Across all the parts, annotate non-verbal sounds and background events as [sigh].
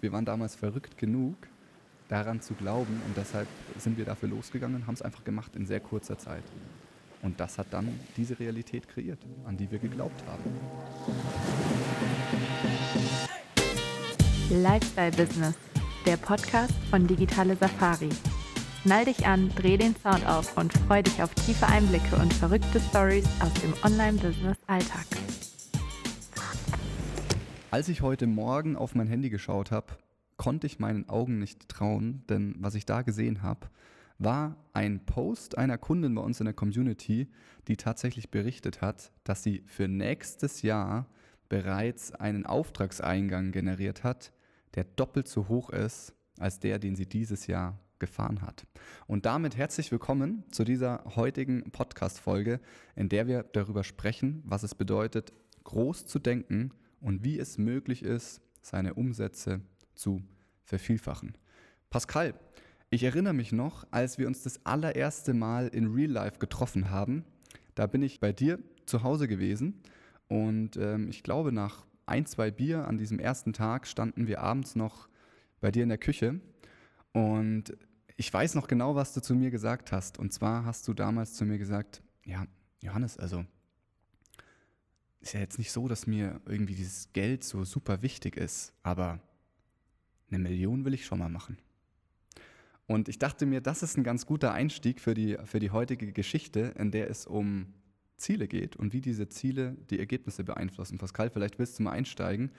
Wir waren damals verrückt genug, daran zu glauben und deshalb sind wir dafür losgegangen haben es einfach gemacht in sehr kurzer Zeit. Und das hat dann diese Realität kreiert, an die wir geglaubt haben. Lifestyle Business, der Podcast von Digitale Safari. Schnall dich an, dreh den Sound auf und freu dich auf tiefe Einblicke und verrückte Stories aus dem Online-Business-Alltag. Als ich heute Morgen auf mein Handy geschaut habe, konnte ich meinen Augen nicht trauen, denn was ich da gesehen habe, war ein Post einer Kundin bei uns in der Community, die tatsächlich berichtet hat, dass sie für nächstes Jahr bereits einen Auftragseingang generiert hat, der doppelt so hoch ist als der, den sie dieses Jahr gefahren hat. Und damit herzlich willkommen zu dieser heutigen Podcast-Folge, in der wir darüber sprechen, was es bedeutet, groß zu denken und wie es möglich ist, seine Umsätze zu vervielfachen. Pascal, ich erinnere mich noch, als wir uns das allererste Mal in Real Life getroffen haben. Da bin ich bei dir zu Hause gewesen und ähm, ich glaube, nach ein, zwei Bier an diesem ersten Tag standen wir abends noch bei dir in der Küche und ich weiß noch genau, was du zu mir gesagt hast. Und zwar hast du damals zu mir gesagt, ja, Johannes, also ist ja jetzt nicht so, dass mir irgendwie dieses Geld so super wichtig ist, aber eine Million will ich schon mal machen. Und ich dachte mir, das ist ein ganz guter Einstieg für die, für die heutige Geschichte, in der es um Ziele geht und wie diese Ziele die Ergebnisse beeinflussen. Pascal, vielleicht willst du mal einsteigen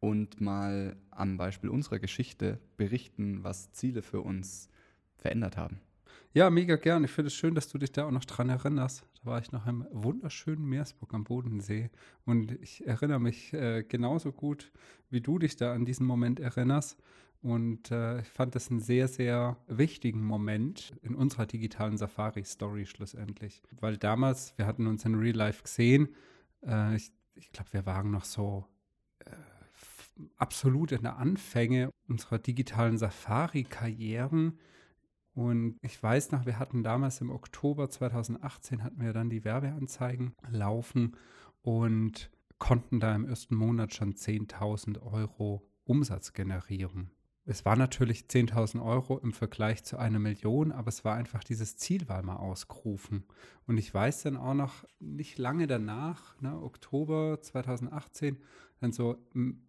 und mal am Beispiel unserer Geschichte berichten, was Ziele für uns verändert haben. Ja, mega gern. Ich finde es schön, dass du dich da auch noch dran erinnerst. Da war ich noch im wunderschönen Meersburg am Bodensee und ich erinnere mich äh, genauso gut, wie du dich da an diesen Moment erinnerst. Und äh, ich fand das einen sehr, sehr wichtigen Moment in unserer digitalen Safari-Story schlussendlich. Weil damals, wir hatten uns in Real Life gesehen, äh, ich, ich glaube, wir waren noch so äh, absolut in der Anfänge unserer digitalen Safari-Karrieren. Und ich weiß noch, wir hatten damals im Oktober 2018 hatten wir dann die Werbeanzeigen laufen und konnten da im ersten Monat schon 10.000 Euro Umsatz generieren. Es war natürlich 10.000 Euro im Vergleich zu einer Million, aber es war einfach dieses Ziel war mal ausgerufen. Und ich weiß dann auch noch nicht lange danach, ne, Oktober 2018, dann so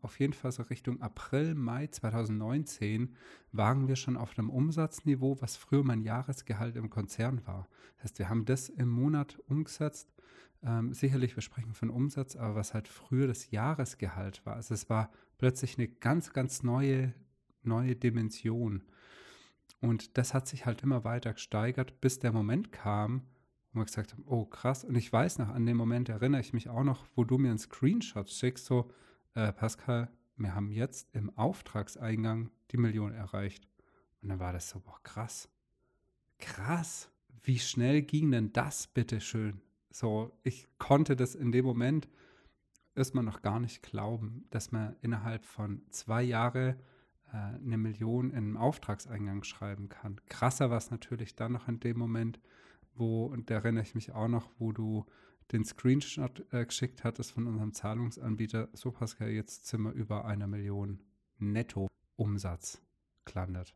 auf jeden Fall so Richtung April, Mai 2019, waren wir schon auf einem Umsatzniveau, was früher mein Jahresgehalt im Konzern war. Das heißt, wir haben das im Monat umgesetzt. Ähm, sicherlich, wir sprechen von Umsatz, aber was halt früher das Jahresgehalt war. Also es war plötzlich eine ganz, ganz neue neue Dimension. Und das hat sich halt immer weiter gesteigert, bis der Moment kam, wo wir gesagt haben, oh krass. Und ich weiß noch, an den Moment erinnere ich mich auch noch, wo du mir einen Screenshot schickst, so, äh, Pascal, wir haben jetzt im Auftragseingang die Million erreicht. Und dann war das so, boah, krass. Krass. Wie schnell ging denn das, bitteschön? So, ich konnte das in dem Moment erstmal noch gar nicht glauben, dass man innerhalb von zwei Jahren eine Million in einem Auftragseingang schreiben kann. Krasser war es natürlich dann noch in dem Moment, wo, und da erinnere ich mich auch noch, wo du den Screenshot äh, geschickt hattest von unserem Zahlungsanbieter, so Pascal, jetzt sind wir über einer Million Netto-Umsatz gelandet.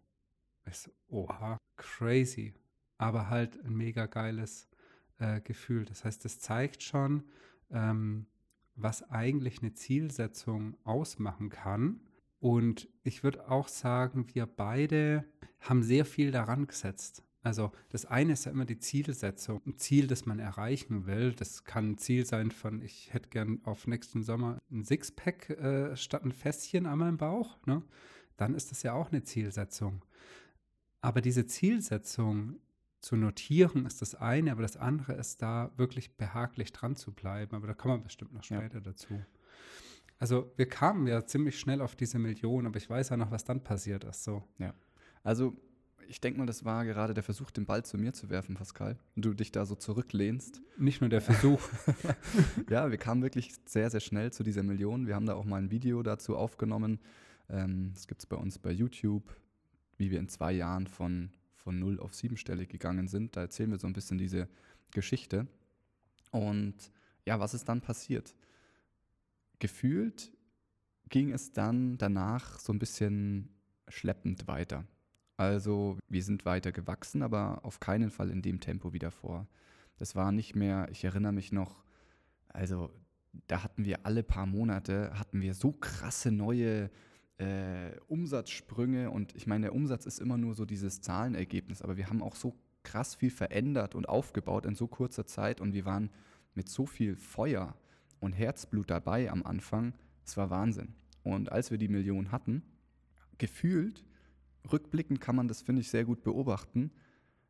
Ich so, oha, crazy. Aber halt ein mega geiles äh, Gefühl. Das heißt, es zeigt schon, ähm, was eigentlich eine Zielsetzung ausmachen kann und ich würde auch sagen, wir beide haben sehr viel daran gesetzt. Also das eine ist ja immer die Zielsetzung, ein Ziel, das man erreichen will. Das kann ein Ziel sein von, ich hätte gern auf nächsten Sommer ein Sixpack äh, statt ein Fässchen an meinem Bauch. Ne? Dann ist das ja auch eine Zielsetzung. Aber diese Zielsetzung zu notieren ist das eine, aber das andere ist da wirklich behaglich dran zu bleiben. Aber da kommen wir bestimmt noch später ja. dazu. Also wir kamen ja ziemlich schnell auf diese Million, aber ich weiß ja noch, was dann passiert ist. So. Ja. Also ich denke mal, das war gerade der Versuch, den Ball zu mir zu werfen, Pascal. Und du dich da so zurücklehnst. Nicht nur der Versuch. [laughs] ja, wir kamen wirklich sehr, sehr schnell zu dieser Million. Wir haben da auch mal ein Video dazu aufgenommen. Ähm, das gibt es bei uns bei YouTube, wie wir in zwei Jahren von, von 0 auf siebenstellig gegangen sind. Da erzählen wir so ein bisschen diese Geschichte. Und ja, was ist dann passiert? Gefühlt ging es dann danach so ein bisschen schleppend weiter. Also wir sind weiter gewachsen, aber auf keinen Fall in dem Tempo wie davor. Das war nicht mehr, ich erinnere mich noch, also da hatten wir alle paar Monate, hatten wir so krasse neue äh, Umsatzsprünge und ich meine, der Umsatz ist immer nur so dieses Zahlenergebnis, aber wir haben auch so krass viel verändert und aufgebaut in so kurzer Zeit und wir waren mit so viel Feuer und Herzblut dabei am Anfang. Es war Wahnsinn. Und als wir die Million hatten, gefühlt, rückblickend kann man das, finde ich, sehr gut beobachten,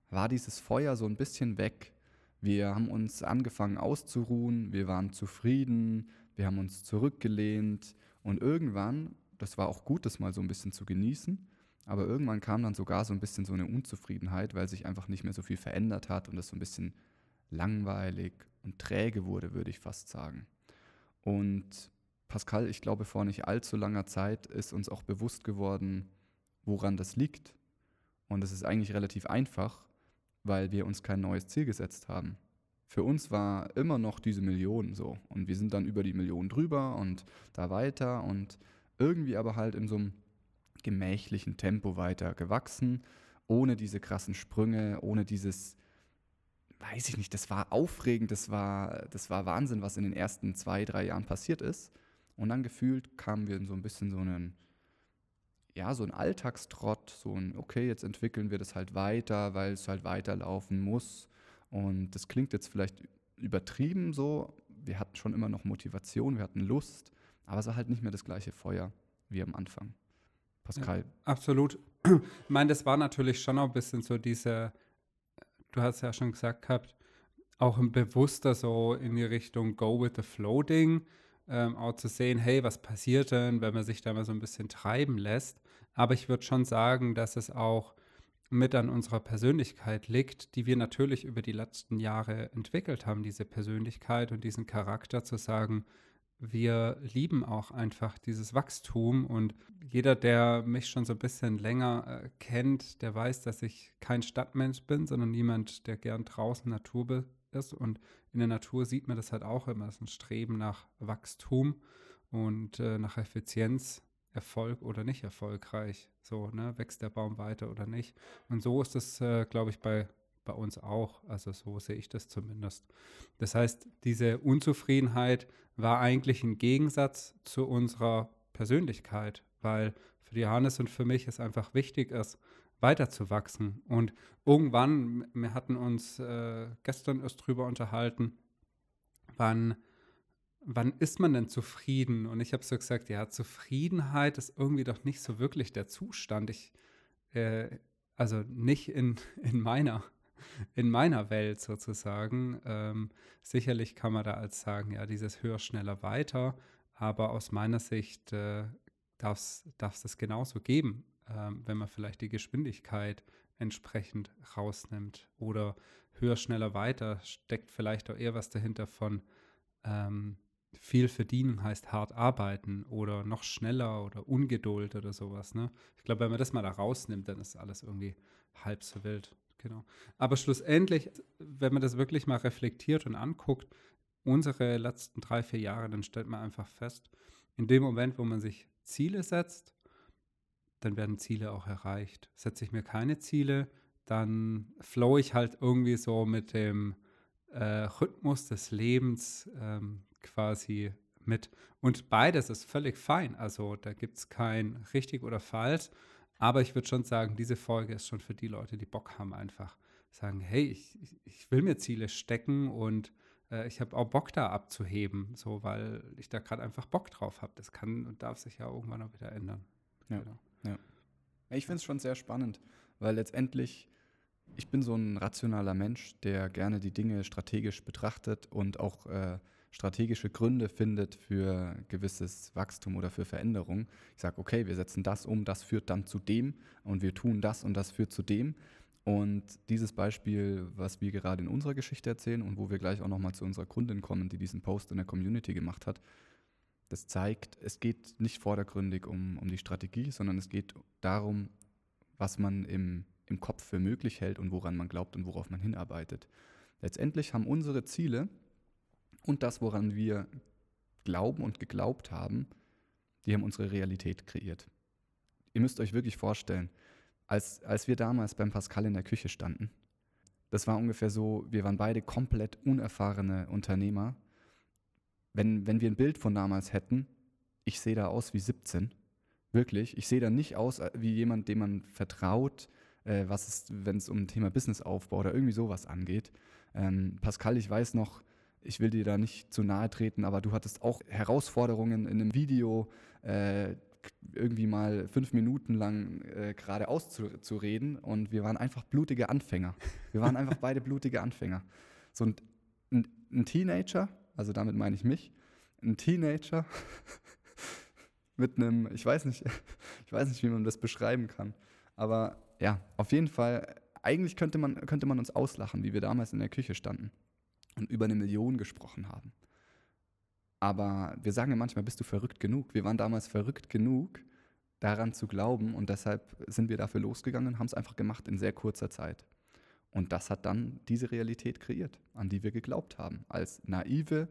war dieses Feuer so ein bisschen weg. Wir haben uns angefangen auszuruhen, wir waren zufrieden, wir haben uns zurückgelehnt und irgendwann, das war auch gut, das mal so ein bisschen zu genießen, aber irgendwann kam dann sogar so ein bisschen so eine Unzufriedenheit, weil sich einfach nicht mehr so viel verändert hat und es so ein bisschen langweilig und träge wurde, würde ich fast sagen. Und Pascal, ich glaube, vor nicht allzu langer Zeit ist uns auch bewusst geworden, woran das liegt. Und es ist eigentlich relativ einfach, weil wir uns kein neues Ziel gesetzt haben. Für uns war immer noch diese Million so. Und wir sind dann über die Million drüber und da weiter und irgendwie aber halt in so einem gemächlichen Tempo weiter gewachsen, ohne diese krassen Sprünge, ohne dieses, weiß ich nicht, das war aufregend, das war, das war Wahnsinn, was in den ersten zwei, drei Jahren passiert ist. Und dann gefühlt kamen wir in so ein bisschen so einen ja, so ein Alltagstrott, so ein, okay, jetzt entwickeln wir das halt weiter, weil es halt weiterlaufen muss. Und das klingt jetzt vielleicht übertrieben so. Wir hatten schon immer noch Motivation, wir hatten Lust, aber es war halt nicht mehr das gleiche Feuer wie am Anfang. Pascal. Ja, absolut. Ich meine, das war natürlich schon auch ein bisschen so diese, du hast ja schon gesagt gehabt, auch ein bewusster so in die Richtung Go with the Flow Ding ähm, auch zu sehen, hey, was passiert denn, wenn man sich da mal so ein bisschen treiben lässt. Aber ich würde schon sagen, dass es auch mit an unserer Persönlichkeit liegt, die wir natürlich über die letzten Jahre entwickelt haben, diese Persönlichkeit und diesen Charakter zu sagen, wir lieben auch einfach dieses Wachstum und jeder, der mich schon so ein bisschen länger äh, kennt, der weiß, dass ich kein Stadtmensch bin, sondern niemand, der gern draußen Natur ist und in der Natur sieht man das halt auch immer, es ist ein Streben nach Wachstum und äh, nach Effizienz, Erfolg oder nicht erfolgreich. So, ne, wächst der Baum weiter oder nicht. Und so ist es, äh, glaube ich, bei, bei uns auch. Also so sehe ich das zumindest. Das heißt, diese Unzufriedenheit war eigentlich ein Gegensatz zu unserer Persönlichkeit, weil für Johannes und für mich es einfach wichtig ist, weiterzuwachsen. Und irgendwann, wir hatten uns äh, gestern erst drüber unterhalten, wann, wann ist man denn zufrieden? Und ich habe so gesagt, ja, Zufriedenheit ist irgendwie doch nicht so wirklich der Zustand. Ich, äh, also nicht in, [laughs] in meiner in meiner Welt sozusagen. Ähm, sicherlich kann man da als sagen, ja, dieses höher, schneller, weiter, aber aus meiner Sicht äh, darf es das genauso geben ähm, wenn man vielleicht die Geschwindigkeit entsprechend rausnimmt. Oder höher, schneller, weiter steckt vielleicht auch eher was dahinter von ähm, viel verdienen heißt hart arbeiten oder noch schneller oder Ungeduld oder sowas. Ne? Ich glaube, wenn man das mal da rausnimmt, dann ist alles irgendwie halb so wild. Genau. Aber schlussendlich, wenn man das wirklich mal reflektiert und anguckt, unsere letzten drei, vier Jahre, dann stellt man einfach fest, in dem Moment, wo man sich Ziele setzt, dann werden Ziele auch erreicht. Setze ich mir keine Ziele, dann flow ich halt irgendwie so mit dem äh, Rhythmus des Lebens ähm, quasi mit. Und beides ist völlig fein. Also da gibt es kein richtig oder falsch. Aber ich würde schon sagen, diese Folge ist schon für die Leute, die Bock haben, einfach sagen, hey, ich, ich will mir Ziele stecken und äh, ich habe auch Bock da abzuheben, so weil ich da gerade einfach Bock drauf habe. Das kann und darf sich ja irgendwann auch wieder ändern. Ja. Genau. Ja. Ich finde es schon sehr spannend, weil letztendlich, ich bin so ein rationaler Mensch, der gerne die Dinge strategisch betrachtet und auch äh, strategische Gründe findet für gewisses Wachstum oder für Veränderung. Ich sage, okay, wir setzen das um, das führt dann zu dem und wir tun das und das führt zu dem. Und dieses Beispiel, was wir gerade in unserer Geschichte erzählen und wo wir gleich auch nochmal zu unserer Kundin kommen, die diesen Post in der Community gemacht hat, das zeigt, es geht nicht vordergründig um, um die Strategie, sondern es geht darum, was man im, im Kopf für möglich hält und woran man glaubt und worauf man hinarbeitet. Letztendlich haben unsere Ziele und das, woran wir glauben und geglaubt haben, die haben unsere Realität kreiert. Ihr müsst euch wirklich vorstellen, als, als wir damals beim Pascal in der Küche standen, das war ungefähr so, wir waren beide komplett unerfahrene Unternehmer. Wenn, wenn wir ein Bild von damals hätten, ich sehe da aus wie 17, wirklich. Ich sehe da nicht aus äh, wie jemand, dem man vertraut, äh, was es, wenn es um ein Thema Businessaufbau oder irgendwie sowas angeht. Ähm, Pascal, ich weiß noch, ich will dir da nicht zu nahe treten, aber du hattest auch Herausforderungen in einem Video, äh, irgendwie mal fünf Minuten lang äh, geradeaus zu, zu reden und wir waren einfach blutige Anfänger. Wir waren einfach [laughs] beide blutige Anfänger. So ein, ein, ein Teenager, also damit meine ich mich, ein Teenager [laughs] mit einem, ich weiß nicht, [laughs] ich weiß nicht, wie man das beschreiben kann. Aber ja, auf jeden Fall, eigentlich könnte man, könnte man uns auslachen, wie wir damals in der Küche standen und über eine Million gesprochen haben. Aber wir sagen ja manchmal, bist du verrückt genug? Wir waren damals verrückt genug, daran zu glauben und deshalb sind wir dafür losgegangen und haben es einfach gemacht in sehr kurzer Zeit. Und das hat dann diese Realität kreiert, an die wir geglaubt haben, als naive,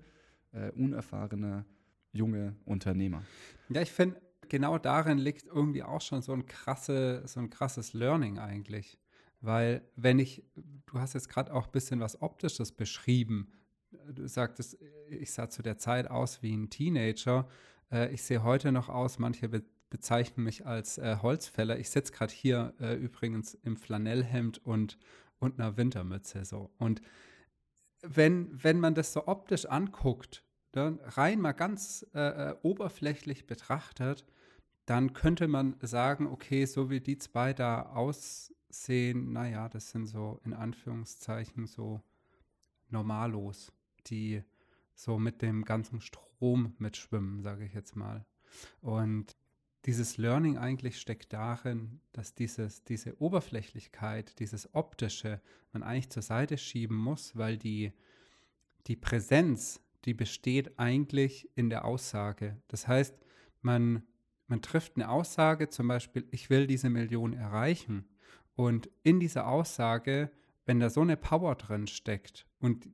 äh, unerfahrene junge Unternehmer. Ja, ich finde, genau darin liegt irgendwie auch schon so ein, krasse, so ein krasses Learning eigentlich. Weil wenn ich, du hast jetzt gerade auch ein bisschen was Optisches beschrieben. Du sagtest, ich sah zu der Zeit aus wie ein Teenager. Äh, ich sehe heute noch aus, manche be bezeichnen mich als äh, Holzfäller. Ich sitze gerade hier äh, übrigens im Flanellhemd und, und einer Wintermütze so. Und wenn, wenn man das so optisch anguckt, dann rein mal ganz äh, oberflächlich betrachtet, dann könnte man sagen, okay, so wie die zwei da aussehen, naja, das sind so in Anführungszeichen so Normalos, die so mit dem ganzen Strom mitschwimmen, sage ich jetzt mal. Und dieses Learning eigentlich steckt darin, dass dieses, diese Oberflächlichkeit, dieses Optische man eigentlich zur Seite schieben muss, weil die, die Präsenz, die besteht eigentlich in der Aussage. Das heißt, man man trifft eine Aussage, zum Beispiel, ich will diese Million erreichen. Und in dieser Aussage, wenn da so eine Power drin steckt und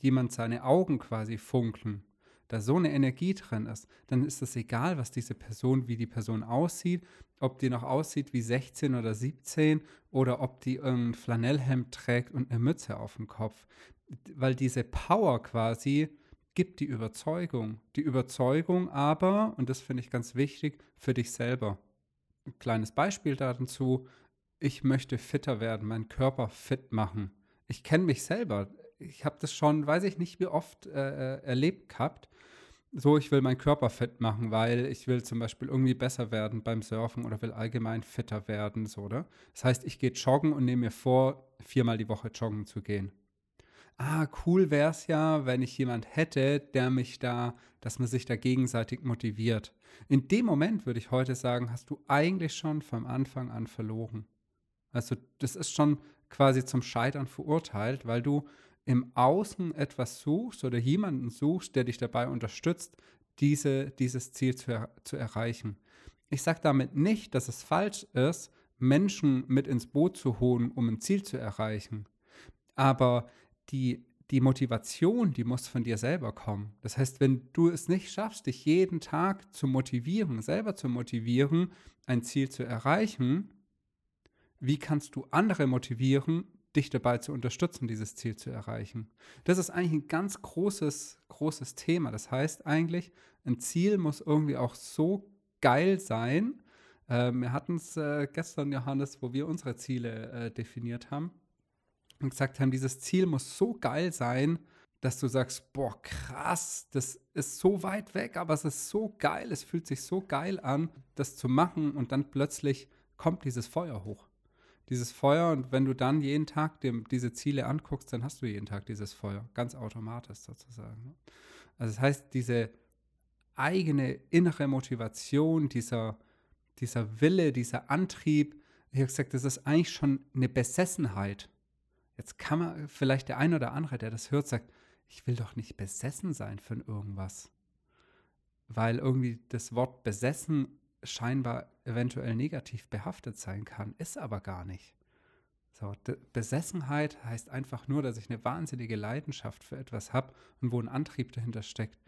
jemand seine Augen quasi funkeln, da so eine Energie drin ist, dann ist es egal, was diese Person, wie die Person aussieht, ob die noch aussieht wie 16 oder 17 oder ob die ein Flanellhemd trägt und eine Mütze auf dem Kopf. Weil diese Power quasi gibt die Überzeugung. Die Überzeugung aber, und das finde ich ganz wichtig, für dich selber. Ein kleines Beispiel dazu, ich möchte fitter werden, meinen Körper fit machen. Ich kenne mich selber. Ich habe das schon, weiß ich nicht, wie oft äh, äh, erlebt gehabt. So, ich will meinen Körper fit machen, weil ich will zum Beispiel irgendwie besser werden beim Surfen oder will allgemein fitter werden, so, oder? Das heißt, ich gehe joggen und nehme mir vor, viermal die Woche joggen zu gehen ah, cool wäre es ja, wenn ich jemand hätte, der mich da, dass man sich da gegenseitig motiviert. In dem Moment würde ich heute sagen, hast du eigentlich schon vom Anfang an verloren. Also das ist schon quasi zum Scheitern verurteilt, weil du im Außen etwas suchst oder jemanden suchst, der dich dabei unterstützt, diese, dieses Ziel zu, zu erreichen. Ich sage damit nicht, dass es falsch ist, Menschen mit ins Boot zu holen, um ein Ziel zu erreichen. Aber die, die Motivation, die muss von dir selber kommen. Das heißt, wenn du es nicht schaffst, dich jeden Tag zu motivieren, selber zu motivieren, ein Ziel zu erreichen, wie kannst du andere motivieren, dich dabei zu unterstützen, dieses Ziel zu erreichen? Das ist eigentlich ein ganz großes, großes Thema. Das heißt eigentlich, ein Ziel muss irgendwie auch so geil sein. Äh, wir hatten es äh, gestern, Johannes, wo wir unsere Ziele äh, definiert haben und gesagt haben, dieses Ziel muss so geil sein, dass du sagst, boah, krass, das ist so weit weg, aber es ist so geil, es fühlt sich so geil an, das zu machen und dann plötzlich kommt dieses Feuer hoch. Dieses Feuer und wenn du dann jeden Tag dem, diese Ziele anguckst, dann hast du jeden Tag dieses Feuer, ganz automatisch sozusagen. Ne? Also das heißt, diese eigene innere Motivation, dieser, dieser Wille, dieser Antrieb, ich habe gesagt, das ist eigentlich schon eine Besessenheit Jetzt kann man vielleicht der ein oder andere, der das hört, sagt, ich will doch nicht besessen sein von irgendwas. Weil irgendwie das Wort besessen scheinbar eventuell negativ behaftet sein kann, ist aber gar nicht. So, Besessenheit heißt einfach nur, dass ich eine wahnsinnige Leidenschaft für etwas habe und wo ein Antrieb dahinter steckt.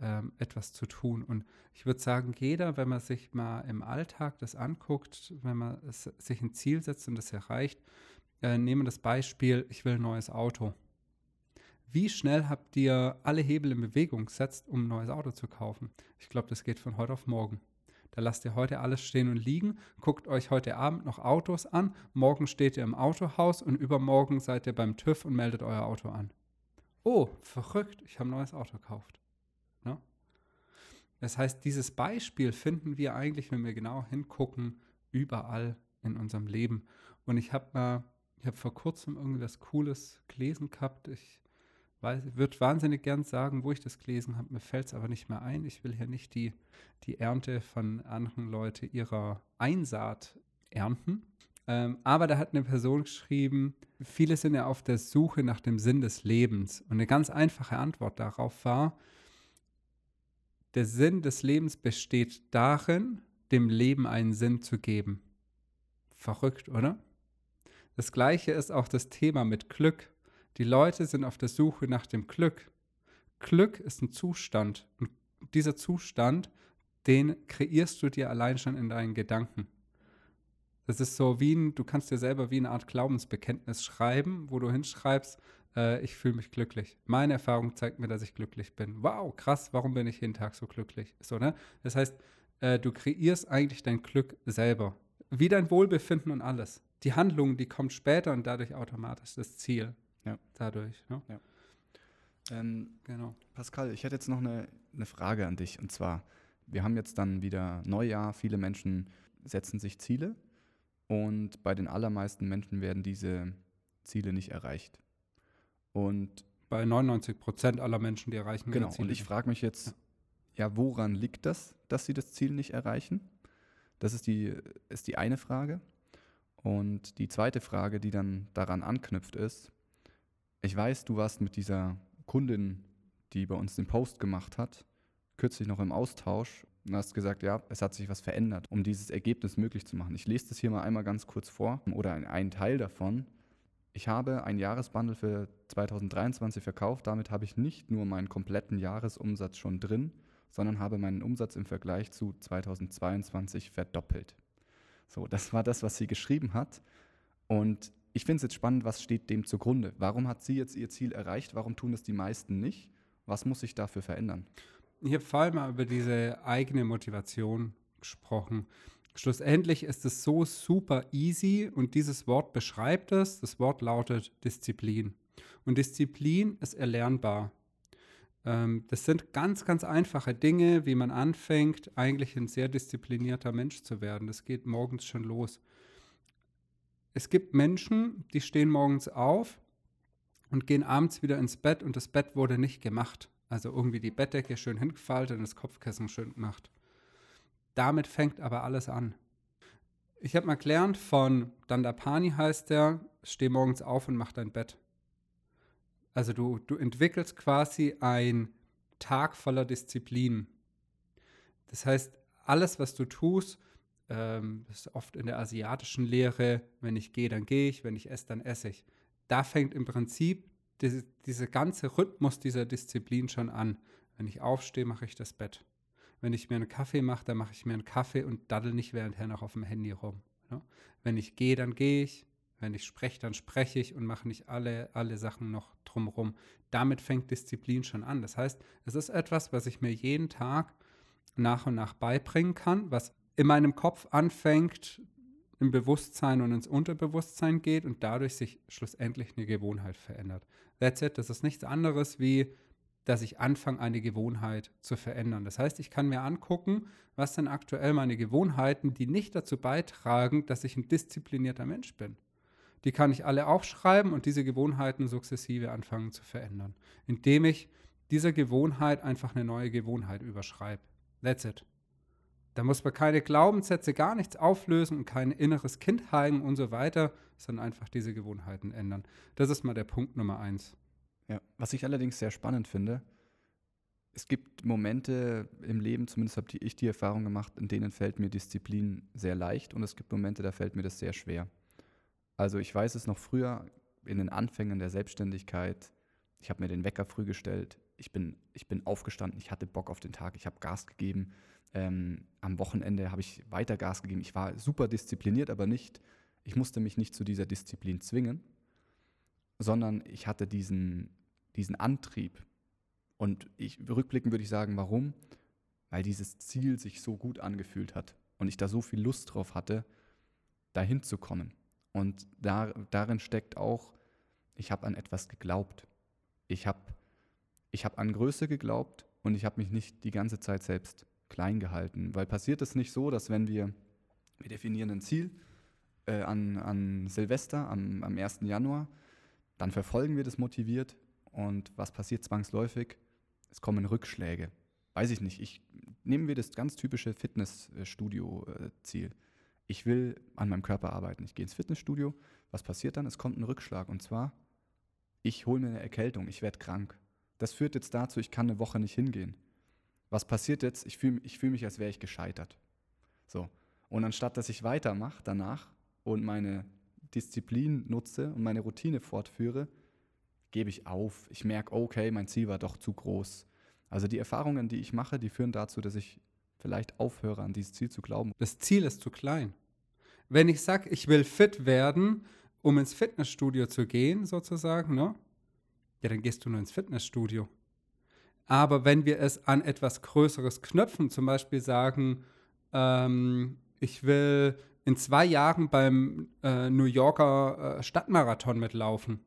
ähm, etwas zu tun. Und ich würde sagen, jeder, wenn man sich mal im Alltag das anguckt, wenn man es, sich ein Ziel setzt und das erreicht, äh, nehmen das Beispiel, ich will ein neues Auto. Wie schnell habt ihr alle Hebel in Bewegung gesetzt, um ein neues Auto zu kaufen? Ich glaube, das geht von heute auf morgen. Da lasst ihr heute alles stehen und liegen, guckt euch heute Abend noch Autos an, morgen steht ihr im Autohaus und übermorgen seid ihr beim TÜV und meldet euer Auto an. Oh, verrückt, ich habe ein neues Auto gekauft. Ja? Das heißt, dieses Beispiel finden wir eigentlich, wenn wir genau hingucken, überall in unserem Leben. Und ich habe mal, ich habe vor kurzem irgendwas Cooles gelesen gehabt. Ich würde wahnsinnig gern sagen, wo ich das gelesen habe. Mir fällt es aber nicht mehr ein. Ich will hier nicht die, die Ernte von anderen Leuten ihrer Einsaat ernten. Ähm, aber da hat eine Person geschrieben, viele sind ja auf der Suche nach dem Sinn des Lebens. Und eine ganz einfache Antwort darauf war, der Sinn des Lebens besteht darin, dem Leben einen Sinn zu geben. Verrückt, oder? Das gleiche ist auch das Thema mit Glück. Die Leute sind auf der Suche nach dem Glück. Glück ist ein Zustand und dieser Zustand, den kreierst du dir allein schon in deinen Gedanken. Das ist so wie ein, du kannst dir selber wie eine Art Glaubensbekenntnis schreiben, wo du hinschreibst, äh, ich fühle mich glücklich. Meine Erfahrung zeigt mir, dass ich glücklich bin. Wow, krass, warum bin ich jeden Tag so glücklich? So, ne? Das heißt, äh, du kreierst eigentlich dein Glück selber. Wie dein Wohlbefinden und alles. Die Handlung, die kommt später und dadurch automatisch das Ziel. Ja. Dadurch. Ne? Ja. Ähm, genau. Pascal, ich hätte jetzt noch eine, eine Frage an dich. Und zwar, wir haben jetzt dann wieder Neujahr. Viele Menschen setzen sich Ziele. Und bei den allermeisten Menschen werden diese Ziele nicht erreicht. Und bei 99 Prozent aller Menschen, die erreichen Genau, und ich frage mich jetzt, ja. ja, woran liegt das, dass sie das Ziel nicht erreichen? Das ist die, ist die eine Frage. Und die zweite Frage, die dann daran anknüpft, ist, ich weiß, du warst mit dieser Kundin, die bei uns den Post gemacht hat, kürzlich noch im Austausch und hast gesagt, ja, es hat sich was verändert, um dieses Ergebnis möglich zu machen. Ich lese das hier mal einmal ganz kurz vor oder einen Teil davon. Ich habe ein Jahresbundle für 2023 verkauft. Damit habe ich nicht nur meinen kompletten Jahresumsatz schon drin, sondern habe meinen Umsatz im Vergleich zu 2022 verdoppelt. So, das war das, was sie geschrieben hat. Und ich finde es jetzt spannend, was steht dem zugrunde? Warum hat sie jetzt ihr Ziel erreicht? Warum tun es die meisten nicht? Was muss sich dafür verändern? Ich habe vor allem über diese eigene Motivation gesprochen. Schlussendlich ist es so super easy und dieses Wort beschreibt es. Das Wort lautet Disziplin. Und Disziplin ist erlernbar. Ähm, das sind ganz, ganz einfache Dinge, wie man anfängt, eigentlich ein sehr disziplinierter Mensch zu werden. Das geht morgens schon los es gibt Menschen, die stehen morgens auf und gehen abends wieder ins Bett und das Bett wurde nicht gemacht. Also irgendwie die Bettdecke schön hingefaltet und das Kopfkissen schön gemacht. Damit fängt aber alles an. Ich habe mal gelernt von Dandapani heißt der, steh morgens auf und mach dein Bett. Also du, du entwickelst quasi ein Tag voller Disziplin. Das heißt, alles, was du tust, ähm, das ist oft in der asiatischen Lehre, wenn ich gehe, dann gehe ich, wenn ich esse, dann esse ich. Da fängt im Prinzip diese, diese ganze Rhythmus dieser Disziplin schon an. Wenn ich aufstehe, mache ich das Bett. Wenn ich mir einen Kaffee mache, dann mache ich mir einen Kaffee und daddel nicht währendher noch auf dem Handy rum. Ja? Wenn ich gehe, dann gehe ich. Wenn ich spreche, dann spreche ich und mache nicht alle, alle Sachen noch drumherum. Damit fängt Disziplin schon an. Das heißt, es ist etwas, was ich mir jeden Tag nach und nach beibringen kann, was in meinem Kopf anfängt, im Bewusstsein und ins Unterbewusstsein geht und dadurch sich schlussendlich eine Gewohnheit verändert. That's it. Das ist nichts anderes wie, dass ich anfange, eine Gewohnheit zu verändern. Das heißt, ich kann mir angucken, was sind aktuell meine Gewohnheiten, die nicht dazu beitragen, dass ich ein disziplinierter Mensch bin. Die kann ich alle aufschreiben und diese Gewohnheiten sukzessive anfangen zu verändern, indem ich dieser Gewohnheit einfach eine neue Gewohnheit überschreibe. That's it. Da muss man keine Glaubenssätze, gar nichts auflösen und kein inneres Kind heilen und so weiter, sondern einfach diese Gewohnheiten ändern. Das ist mal der Punkt Nummer eins. Ja, was ich allerdings sehr spannend finde, es gibt Momente im Leben, zumindest habe ich die Erfahrung gemacht, in denen fällt mir Disziplin sehr leicht und es gibt Momente, da fällt mir das sehr schwer. Also ich weiß es noch früher in den Anfängen der Selbstständigkeit, ich habe mir den Wecker früh gestellt, ich bin, ich bin aufgestanden, ich hatte Bock auf den Tag, ich habe Gas gegeben. Ähm, am Wochenende habe ich weiter Gas gegeben. Ich war super diszipliniert, aber nicht, ich musste mich nicht zu dieser Disziplin zwingen, sondern ich hatte diesen, diesen Antrieb. Und ich, rückblickend würde ich sagen, warum? Weil dieses Ziel sich so gut angefühlt hat und ich da so viel Lust drauf hatte, dahin zu kommen. Und da, darin steckt auch, ich habe an etwas geglaubt. Ich habe ich hab an Größe geglaubt und ich habe mich nicht die ganze Zeit selbst klein gehalten. Weil passiert es nicht so, dass wenn wir, wir definieren ein Ziel äh, an, an Silvester, am, am 1. Januar, dann verfolgen wir das motiviert und was passiert zwangsläufig? Es kommen Rückschläge. Weiß ich nicht, ich, nehmen wir das ganz typische Fitnessstudio-Ziel. Ich will an meinem Körper arbeiten. Ich gehe ins Fitnessstudio. Was passiert dann? Es kommt ein Rückschlag und zwar, ich hole mir eine Erkältung, ich werde krank. Das führt jetzt dazu, ich kann eine Woche nicht hingehen. Was passiert jetzt? Ich fühle ich fühl mich, als wäre ich gescheitert. So. Und anstatt dass ich weitermache danach und meine Disziplin nutze und meine Routine fortführe, gebe ich auf. Ich merke, okay, mein Ziel war doch zu groß. Also die Erfahrungen, die ich mache, die führen dazu, dass ich vielleicht aufhöre, an dieses Ziel zu glauben. Das Ziel ist zu klein. Wenn ich sage, ich will fit werden, um ins Fitnessstudio zu gehen, sozusagen, ne? Ja, dann gehst du nur ins Fitnessstudio. Aber wenn wir es an etwas Größeres knöpfen, zum Beispiel sagen, ähm, ich will in zwei Jahren beim äh, New Yorker äh, Stadtmarathon mitlaufen,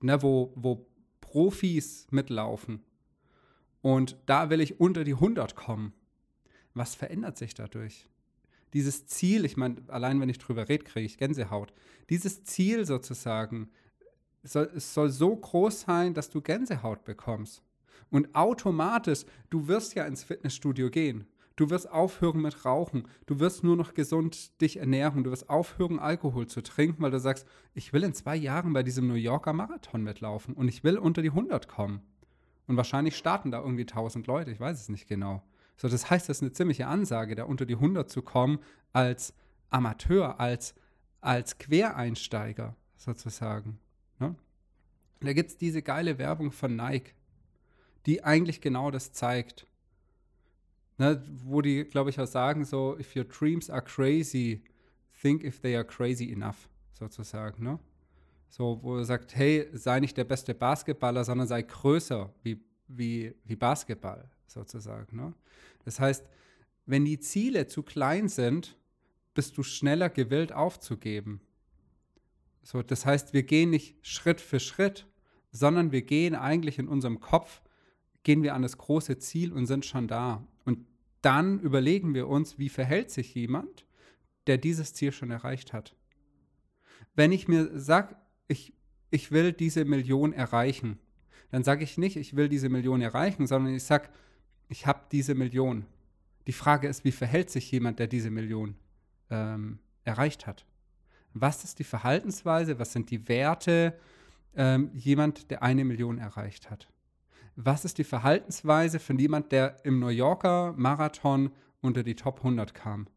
ne, wo, wo Profis mitlaufen. Und da will ich unter die 100 kommen. Was verändert sich dadurch? Dieses Ziel, ich meine, allein wenn ich drüber rede, kriege ich Gänsehaut. Dieses Ziel sozusagen, soll, es soll so groß sein, dass du Gänsehaut bekommst. Und automatisch, du wirst ja ins Fitnessstudio gehen. Du wirst aufhören mit Rauchen. Du wirst nur noch gesund dich ernähren. Du wirst aufhören, Alkohol zu trinken, weil du sagst, ich will in zwei Jahren bei diesem New Yorker Marathon mitlaufen und ich will unter die 100 kommen. Und wahrscheinlich starten da irgendwie 1000 Leute, ich weiß es nicht genau. So, das heißt, das ist eine ziemliche Ansage, da unter die 100 zu kommen als Amateur, als, als Quereinsteiger sozusagen. Ne? Da gibt es diese geile Werbung von Nike, die eigentlich genau das zeigt. Ne, wo die, glaube ich, auch sagen, so, if your dreams are crazy, think if they are crazy enough, sozusagen. Ne? So, wo er sagt, hey, sei nicht der beste Basketballer, sondern sei größer wie, wie, wie Basketball, sozusagen. Ne? Das heißt, wenn die Ziele zu klein sind, bist du schneller gewillt aufzugeben. So, das heißt, wir gehen nicht Schritt für Schritt, sondern wir gehen eigentlich in unserem Kopf, gehen wir an das große Ziel und sind schon da. Und dann überlegen wir uns, wie verhält sich jemand, der dieses Ziel schon erreicht hat. Wenn ich mir sage, ich, ich will diese Million erreichen, dann sage ich nicht, ich will diese Million erreichen, sondern ich sage, ich habe diese Million. Die Frage ist, wie verhält sich jemand, der diese Million ähm, erreicht hat? Was ist die Verhaltensweise? Was sind die Werte? Ähm, jemand, der eine Million erreicht hat. Was ist die Verhaltensweise von jemand, der im New Yorker Marathon unter die Top 100 kam?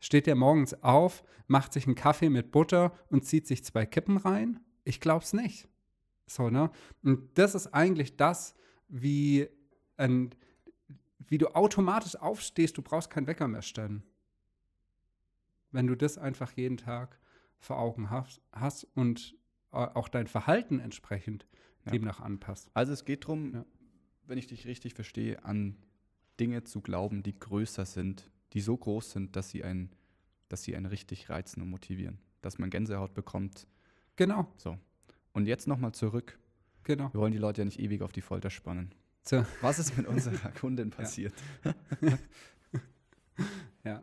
Steht der morgens auf, macht sich einen Kaffee mit Butter und zieht sich zwei Kippen rein? Ich glaube es nicht. So, ne? Und das ist eigentlich das, wie ein, wie du automatisch aufstehst, du brauchst keinen Wecker mehr stellen. Wenn du das einfach jeden Tag vor Augen hast, und auch dein Verhalten entsprechend ja. demnach anpasst. Also es geht darum, ja. wenn ich dich richtig verstehe, an Dinge zu glauben, die größer sind, die so groß sind, dass sie einen, dass sie einen richtig reizen und motivieren. Dass man Gänsehaut bekommt. Genau. So. Und jetzt nochmal zurück. Genau. Wir wollen die Leute ja nicht ewig auf die Folter spannen. So. Was ist mit unserer [laughs] Kundin passiert? [laughs] ja, ja.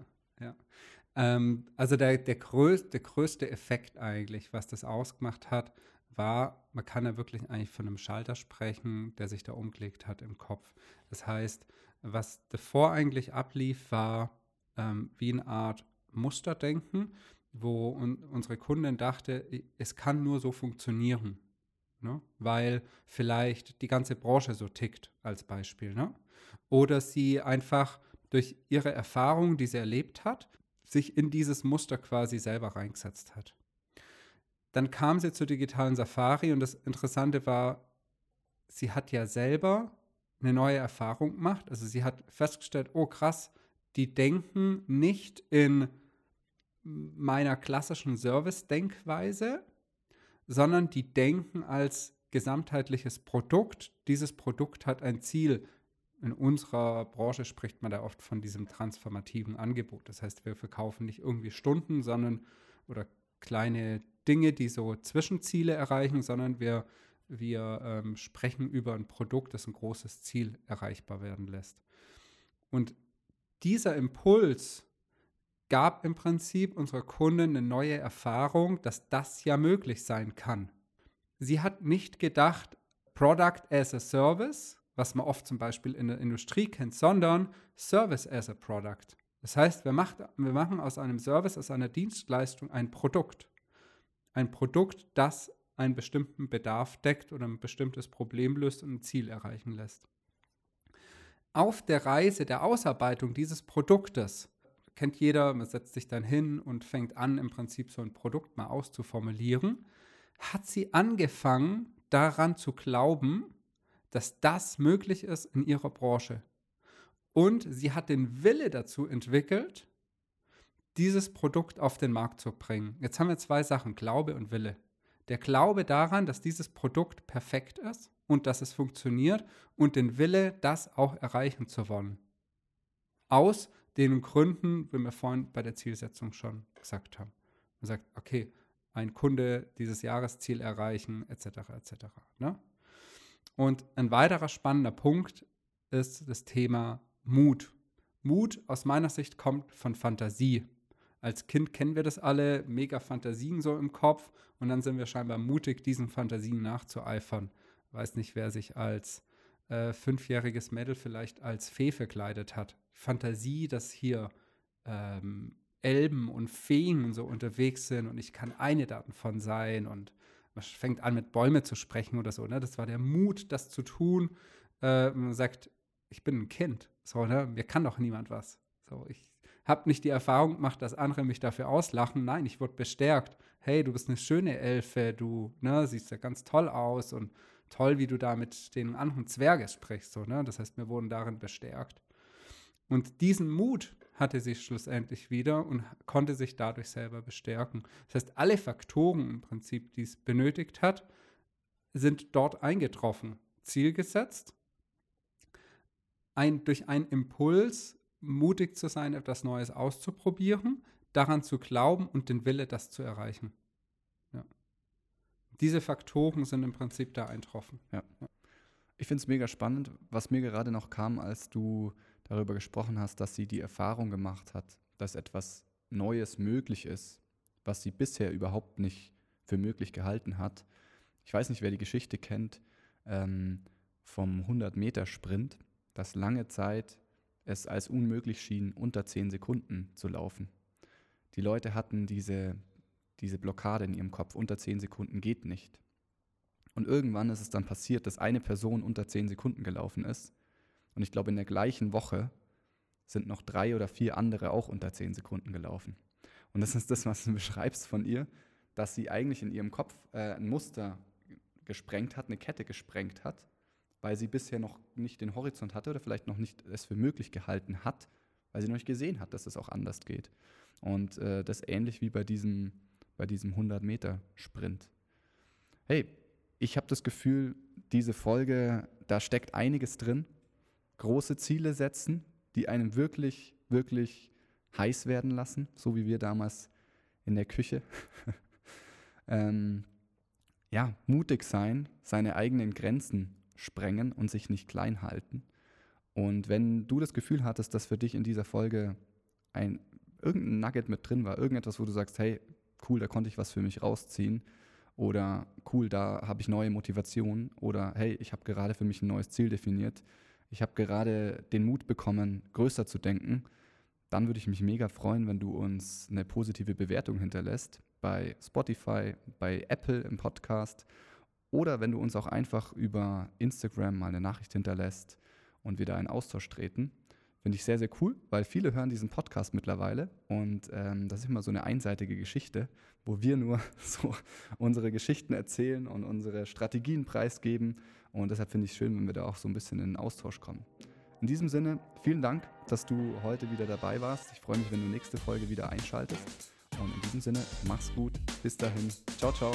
Ähm, also der, der, größ, der größte Effekt eigentlich, was das ausgemacht hat, war, man kann ja wirklich eigentlich von einem Schalter sprechen, der sich da umgelegt hat im Kopf. Das heißt, was davor eigentlich ablief, war ähm, wie eine Art Musterdenken, wo un unsere Kundin dachte, es kann nur so funktionieren ne? weil vielleicht die ganze Branche so tickt als Beispiel. Ne? Oder sie einfach durch ihre Erfahrung, die sie erlebt hat, sich in dieses Muster quasi selber reingesetzt hat. Dann kam sie zur digitalen Safari und das Interessante war, sie hat ja selber eine neue Erfahrung gemacht. Also sie hat festgestellt, oh krass, die denken nicht in meiner klassischen Service-Denkweise, sondern die denken als gesamtheitliches Produkt. Dieses Produkt hat ein Ziel. In unserer Branche spricht man da oft von diesem transformativen Angebot. Das heißt, wir verkaufen nicht irgendwie Stunden, sondern oder kleine Dinge, die so Zwischenziele erreichen, sondern wir, wir ähm, sprechen über ein Produkt, das ein großes Ziel erreichbar werden lässt. Und dieser Impuls gab im Prinzip unserer Kundin eine neue Erfahrung, dass das ja möglich sein kann. Sie hat nicht gedacht, Product as a Service, was man oft zum Beispiel in der Industrie kennt, sondern Service as a Product. Das heißt, wir, macht, wir machen aus einem Service, aus einer Dienstleistung ein Produkt. Ein Produkt, das einen bestimmten Bedarf deckt oder ein bestimmtes Problem löst und ein Ziel erreichen lässt. Auf der Reise der Ausarbeitung dieses Produktes kennt jeder, man setzt sich dann hin und fängt an, im Prinzip so ein Produkt mal auszuformulieren, hat sie angefangen, daran zu glauben, dass das möglich ist in ihrer Branche. Und sie hat den Wille dazu entwickelt, dieses Produkt auf den Markt zu bringen. Jetzt haben wir zwei Sachen, Glaube und Wille. Der Glaube daran, dass dieses Produkt perfekt ist und dass es funktioniert und den Wille, das auch erreichen zu wollen. Aus den Gründen, wie wir vorhin bei der Zielsetzung schon gesagt haben. Man sagt, okay, ein Kunde dieses Jahresziel erreichen, etc. etc. Ne? Und ein weiterer spannender Punkt ist das Thema Mut. Mut aus meiner Sicht kommt von Fantasie. Als Kind kennen wir das alle, mega Fantasien so im Kopf und dann sind wir scheinbar mutig, diesen Fantasien nachzueifern. Weiß nicht, wer sich als äh, fünfjähriges Mädel vielleicht als Fee verkleidet hat. Fantasie, dass hier ähm, Elben und Feen so unterwegs sind und ich kann eine davon sein und man fängt an mit Bäume zu sprechen oder so. Ne? Das war der Mut, das zu tun. Äh, man sagt, ich bin ein Kind. So, ne? Mir kann doch niemand was. So, ich habe nicht die Erfahrung gemacht, dass andere mich dafür auslachen. Nein, ich wurde bestärkt. Hey, du bist eine schöne Elfe, du ne, siehst ja ganz toll aus und toll, wie du da mit den anderen Zwergen sprichst. So, ne? Das heißt, wir wurden darin bestärkt. Und diesen Mut hatte sie schlussendlich wieder und konnte sich dadurch selber bestärken. Das heißt, alle Faktoren im Prinzip, die es benötigt hat, sind dort eingetroffen. Ziel gesetzt, ein, durch einen Impuls mutig zu sein, etwas Neues auszuprobieren, daran zu glauben und den Wille, das zu erreichen. Ja. Diese Faktoren sind im Prinzip da eintroffen. Ja. Ich finde es mega spannend, was mir gerade noch kam, als du darüber gesprochen hast, dass sie die Erfahrung gemacht hat, dass etwas Neues möglich ist, was sie bisher überhaupt nicht für möglich gehalten hat. Ich weiß nicht, wer die Geschichte kennt ähm, vom 100-Meter-Sprint dass lange Zeit es als unmöglich schien, unter zehn Sekunden zu laufen. Die Leute hatten diese, diese Blockade in ihrem Kopf, unter zehn Sekunden geht nicht. Und irgendwann ist es dann passiert, dass eine Person unter zehn Sekunden gelaufen ist. Und ich glaube, in der gleichen Woche sind noch drei oder vier andere auch unter zehn Sekunden gelaufen. Und das ist das, was du [laughs] beschreibst von ihr, dass sie eigentlich in ihrem Kopf äh, ein Muster gesprengt hat, eine Kette gesprengt hat weil sie bisher noch nicht den Horizont hatte oder vielleicht noch nicht es für möglich gehalten hat, weil sie noch nicht gesehen hat, dass es auch anders geht. Und äh, das ähnlich wie bei diesem, bei diesem 100-Meter-Sprint. Hey, ich habe das Gefühl, diese Folge, da steckt einiges drin. Große Ziele setzen, die einen wirklich, wirklich heiß werden lassen, so wie wir damals in der Küche. [laughs] ähm, ja, mutig sein, seine eigenen Grenzen sprengen und sich nicht klein halten. Und wenn du das Gefühl hattest, dass für dich in dieser Folge ein irgendein Nugget mit drin war, irgendetwas, wo du sagst, hey, cool, da konnte ich was für mich rausziehen oder cool, da habe ich neue Motivation oder hey, ich habe gerade für mich ein neues Ziel definiert, ich habe gerade den Mut bekommen, größer zu denken, dann würde ich mich mega freuen, wenn du uns eine positive Bewertung hinterlässt bei Spotify, bei Apple im Podcast oder wenn du uns auch einfach über Instagram mal eine Nachricht hinterlässt und wir da in Austausch treten. Finde ich sehr, sehr cool, weil viele hören diesen Podcast mittlerweile und ähm, das ist immer so eine einseitige Geschichte, wo wir nur [laughs] so unsere Geschichten erzählen und unsere Strategien preisgeben Und deshalb finde ich es schön, wenn wir da auch so ein bisschen in den Austausch kommen. In diesem Sinne, vielen Dank, dass du heute wieder dabei warst. Ich freue mich, wenn du nächste Folge wieder einschaltest. Und in diesem Sinne, mach's gut. Bis dahin. Ciao, ciao.